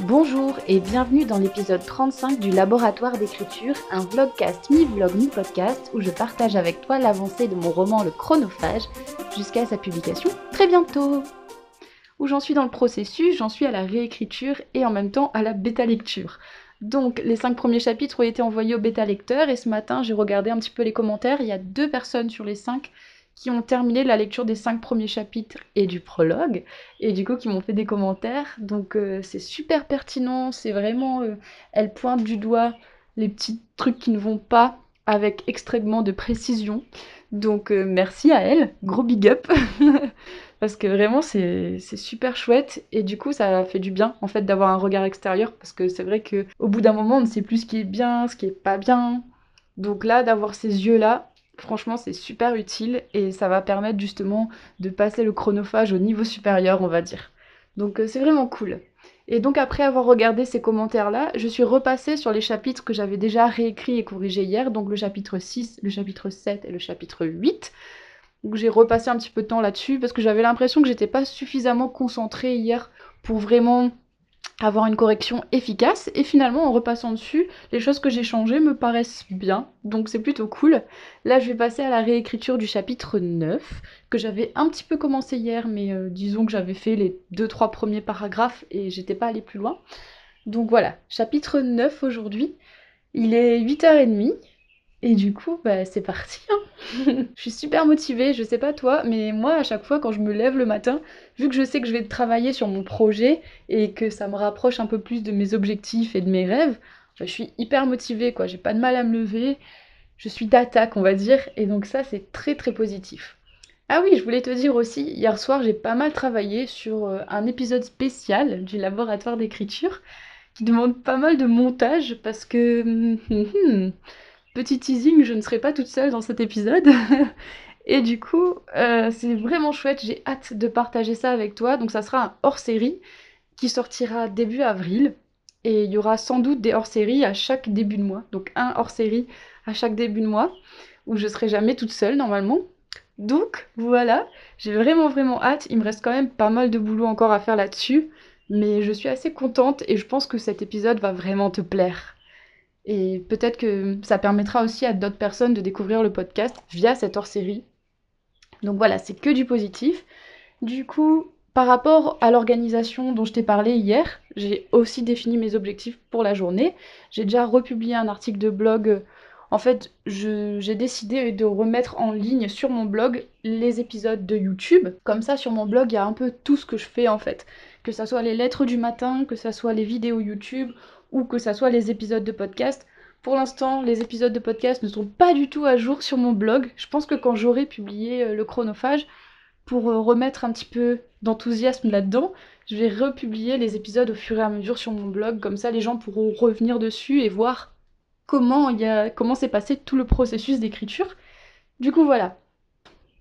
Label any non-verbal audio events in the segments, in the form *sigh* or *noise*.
Bonjour et bienvenue dans l'épisode 35 du Laboratoire d'écriture, un vlogcast mi-vlog mi-podcast où je partage avec toi l'avancée de mon roman Le Chronophage jusqu'à sa publication très bientôt. Où j'en suis dans le processus, j'en suis à la réécriture et en même temps à la bêta-lecture. Donc les cinq premiers chapitres ont été envoyés au bêta-lecteur et ce matin j'ai regardé un petit peu les commentaires, il y a deux personnes sur les cinq qui ont terminé la lecture des cinq premiers chapitres et du prologue, et du coup qui m'ont fait des commentaires. Donc euh, c'est super pertinent, c'est vraiment... Euh, elle pointe du doigt les petits trucs qui ne vont pas avec extrêmement de précision. Donc euh, merci à elle, gros big up, *laughs* parce que vraiment c'est super chouette, et du coup ça fait du bien en fait d'avoir un regard extérieur, parce que c'est vrai que au bout d'un moment on ne sait plus ce qui est bien, ce qui est pas bien. Donc là, d'avoir ces yeux-là, Franchement, c'est super utile et ça va permettre justement de passer le chronophage au niveau supérieur, on va dire. Donc euh, c'est vraiment cool. Et donc après avoir regardé ces commentaires-là, je suis repassée sur les chapitres que j'avais déjà réécrits et corrigés hier, donc le chapitre 6, le chapitre 7 et le chapitre 8. Donc j'ai repassé un petit peu de temps là-dessus parce que j'avais l'impression que j'étais pas suffisamment concentrée hier pour vraiment avoir une correction efficace. Et finalement en repassant dessus les choses que j'ai changées me paraissent bien. Donc c'est plutôt cool. Là je vais passer à la réécriture du chapitre 9 que j'avais un petit peu commencé hier mais euh, disons que j'avais fait les 2-3 premiers paragraphes et j'étais pas allée plus loin. Donc voilà. Chapitre 9 aujourd'hui. Il est 8h30 et du coup, bah, c'est parti. Hein. *laughs* je suis super motivée, je sais pas toi, mais moi, à chaque fois, quand je me lève le matin, vu que je sais que je vais travailler sur mon projet et que ça me rapproche un peu plus de mes objectifs et de mes rêves, bah, je suis hyper motivée, quoi. J'ai pas de mal à me lever, je suis d'attaque, on va dire, et donc ça, c'est très très positif. Ah oui, je voulais te dire aussi, hier soir, j'ai pas mal travaillé sur euh, un épisode spécial du laboratoire d'écriture qui demande pas mal de montage parce que. Petit teasing, je ne serai pas toute seule dans cet épisode. *laughs* Et du coup, euh, c'est vraiment chouette, j'ai hâte de partager ça avec toi. Donc ça sera un hors-série qui sortira début avril. Et il y aura sans doute des hors-séries à chaque début de mois. Donc un hors-série à chaque début de mois, où je serai jamais toute seule normalement. Donc voilà, j'ai vraiment vraiment hâte. Il me reste quand même pas mal de boulot encore à faire là-dessus. Mais je suis assez contente et je pense que cet épisode va vraiment te plaire. Et peut-être que ça permettra aussi à d'autres personnes de découvrir le podcast via cette hors-série. Donc voilà, c'est que du positif. Du coup, par rapport à l'organisation dont je t'ai parlé hier, j'ai aussi défini mes objectifs pour la journée. J'ai déjà republié un article de blog. En fait, j'ai décidé de remettre en ligne sur mon blog les épisodes de YouTube. Comme ça, sur mon blog, il y a un peu tout ce que je fais en fait. Que ça soit les lettres du matin, que ça soit les vidéos YouTube ou que ça soit les épisodes de podcast. Pour l'instant, les épisodes de podcast ne sont pas du tout à jour sur mon blog. Je pense que quand j'aurai publié euh, le chronophage, pour euh, remettre un petit peu d'enthousiasme là-dedans, je vais republier les épisodes au fur et à mesure sur mon blog. Comme ça, les gens pourront revenir dessus et voir comment comment s'est passé tout le processus d'écriture. Du coup, voilà.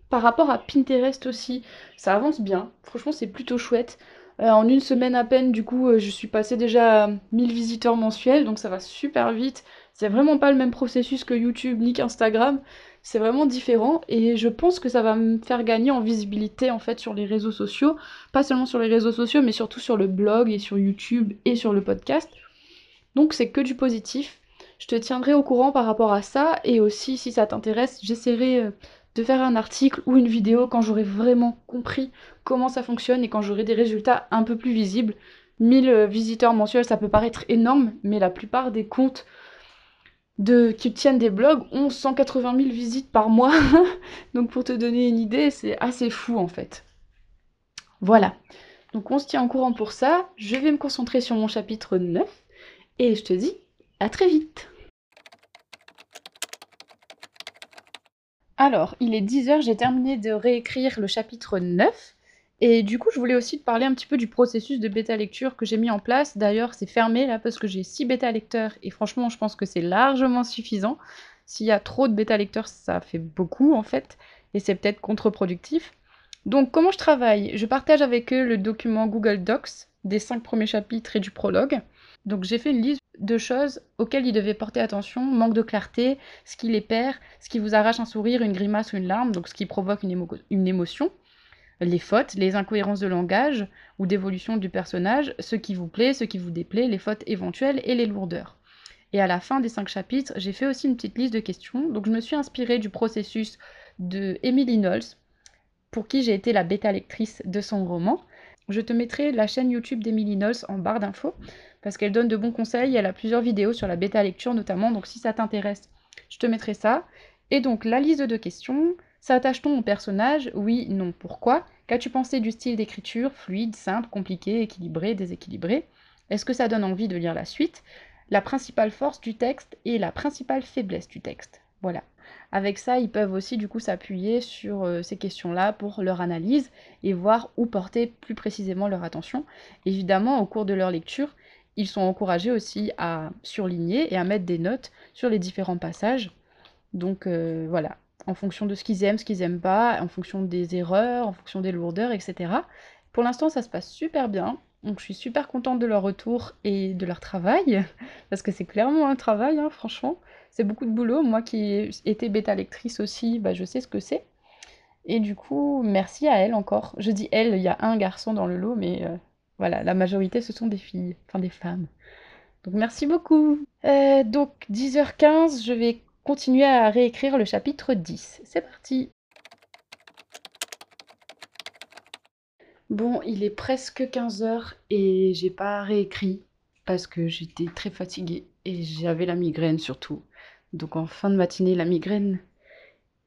Par rapport à Pinterest aussi, ça avance bien. Franchement, c'est plutôt chouette. Euh, en une semaine à peine, du coup, euh, je suis passée déjà à 1000 visiteurs mensuels, donc ça va super vite. C'est vraiment pas le même processus que YouTube ni qu'Instagram. C'est vraiment différent et je pense que ça va me faire gagner en visibilité en fait sur les réseaux sociaux, pas seulement sur les réseaux sociaux mais surtout sur le blog et sur YouTube et sur le podcast. Donc c'est que du positif. Je te tiendrai au courant par rapport à ça et aussi si ça t'intéresse, j'essaierai euh, de faire un article ou une vidéo quand j'aurai vraiment compris comment ça fonctionne et quand j'aurai des résultats un peu plus visibles. 1000 euh, visiteurs mensuels, ça peut paraître énorme, mais la plupart des comptes de, qui tiennent des blogs ont 180 000 visites par mois. *laughs* Donc pour te donner une idée, c'est assez fou en fait. Voilà. Donc on se tient en courant pour ça. Je vais me concentrer sur mon chapitre 9 et je te dis à très vite. Alors, il est 10h, j'ai terminé de réécrire le chapitre 9. Et du coup, je voulais aussi te parler un petit peu du processus de bêta lecture que j'ai mis en place. D'ailleurs, c'est fermé là parce que j'ai 6 bêta lecteurs et franchement, je pense que c'est largement suffisant. S'il y a trop de bêta lecteurs, ça fait beaucoup en fait et c'est peut-être contre-productif. Donc, comment je travaille? Je partage avec eux le document Google Docs des 5 premiers chapitres et du prologue. Donc j'ai fait une liste de choses auxquelles il devait porter attention, manque de clarté, ce qui les perd, ce qui vous arrache un sourire, une grimace ou une larme, donc ce qui provoque une, émotion. les fautes, les incohérences de langage ou d'évolution du personnage, ce qui vous plaît, ce qui vous déplaît, les fautes éventuelles et les lourdeurs. Et à la fin des cinq chapitres, j'ai fait aussi une petite liste de questions. Donc je me suis inspirée du processus de Emily Knowles, pour qui j'ai été la bêta lectrice de son roman. Je te mettrai la chaîne YouTube d'Emily Knowles en barre d'infos, parce qu'elle donne de bons conseils. Elle a plusieurs vidéos sur la bêta lecture notamment, donc si ça t'intéresse, je te mettrai ça. Et donc la liste de questions, s'attache-t-on au personnage? Oui, non, pourquoi? Qu'as-tu pensé du style d'écriture? Fluide, simple, compliqué, équilibré, déséquilibré Est-ce que ça donne envie de lire la suite? La principale force du texte et la principale faiblesse du texte. Voilà. Avec ça, ils peuvent aussi du coup s'appuyer sur euh, ces questions-là pour leur analyse et voir où porter plus précisément leur attention. Évidemment, au cours de leur lecture, ils sont encouragés aussi à surligner et à mettre des notes sur les différents passages. Donc euh, voilà, en fonction de ce qu'ils aiment, ce qu'ils aiment pas, en fonction des erreurs, en fonction des lourdeurs, etc. Pour l'instant, ça se passe super bien. Donc je suis super contente de leur retour et de leur travail, parce que c'est clairement un travail, hein, franchement. C'est beaucoup de boulot. Moi qui étais bêta lectrice aussi, bah, je sais ce que c'est. Et du coup, merci à elle encore. Je dis elle, il y a un garçon dans le lot, mais euh, voilà, la majorité ce sont des filles, enfin des femmes. Donc merci beaucoup. Euh, donc 10h15, je vais continuer à réécrire le chapitre 10. C'est parti. Bon, il est presque 15h et j'ai pas réécrit parce que j'étais très fatiguée et j'avais la migraine surtout. Donc en fin de matinée, la migraine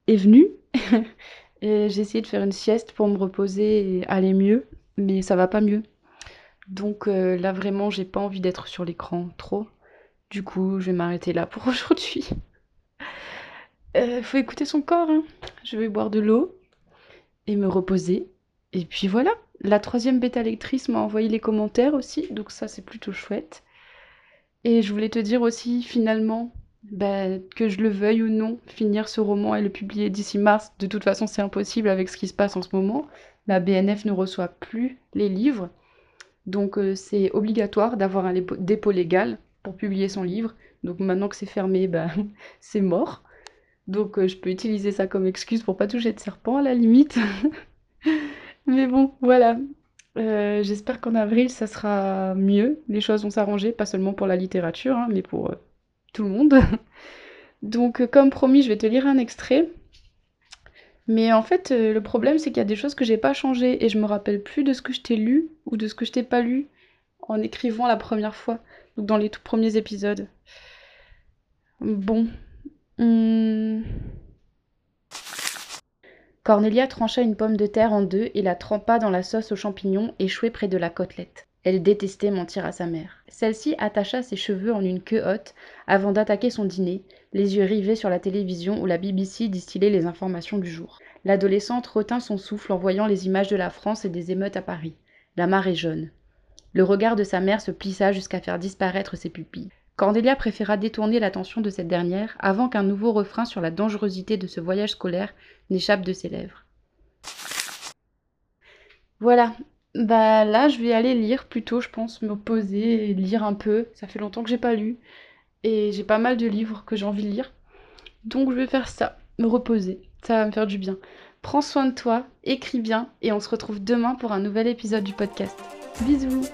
est venue *laughs* et j'ai essayé de faire une sieste pour me reposer et aller mieux, mais ça va pas mieux. Donc euh, là vraiment, j'ai pas envie d'être sur l'écran trop. Du coup, je vais m'arrêter là pour *laughs* aujourd'hui. Euh, faut écouter son corps. Hein. Je vais boire de l'eau et me reposer. Et puis voilà. La troisième bêta lectrice m'a envoyé les commentaires aussi, donc ça c'est plutôt chouette. Et je voulais te dire aussi finalement bah, que je le veuille ou non, finir ce roman et le publier d'ici mars. De toute façon, c'est impossible avec ce qui se passe en ce moment. La BNF ne reçoit plus les livres, donc euh, c'est obligatoire d'avoir un dépôt légal pour publier son livre. Donc maintenant que c'est fermé, bah, *laughs* c'est mort. Donc euh, je peux utiliser ça comme excuse pour pas toucher de serpent à la limite. *laughs* Mais bon, voilà. Euh, j'espère qu'en avril, ça sera mieux. Les choses vont s'arranger, pas seulement pour la littérature, hein, mais pour euh, tout le monde. *laughs* Donc comme promis, je vais te lire un extrait. Mais en fait, le problème, c'est qu'il y a des choses que j'ai pas changées et je me rappelle plus de ce que je t'ai lu ou de ce que je t'ai pas lu en écrivant la première fois, donc dans les tout premiers épisodes. Bon, Hmm. Cornelia trancha une pomme de terre en deux et la trempa dans la sauce aux champignons échouée près de la côtelette. Elle détestait mentir à sa mère. Celle-ci attacha ses cheveux en une queue haute avant d'attaquer son dîner, les yeux rivés sur la télévision où la BBC distillait les informations du jour. L'adolescente retint son souffle en voyant les images de la France et des émeutes à Paris. La marée jaune. Le regard de sa mère se plissa jusqu'à faire disparaître ses pupilles. Cordelia préféra détourner l'attention de cette dernière avant qu'un nouveau refrain sur la dangerosité de ce voyage scolaire n'échappe de ses lèvres. Voilà, bah là je vais aller lire plutôt, je pense, me poser lire un peu. Ça fait longtemps que j'ai pas lu et j'ai pas mal de livres que j'ai envie de lire. Donc je vais faire ça, me reposer. Ça va me faire du bien. Prends soin de toi, écris bien et on se retrouve demain pour un nouvel épisode du podcast. Bisous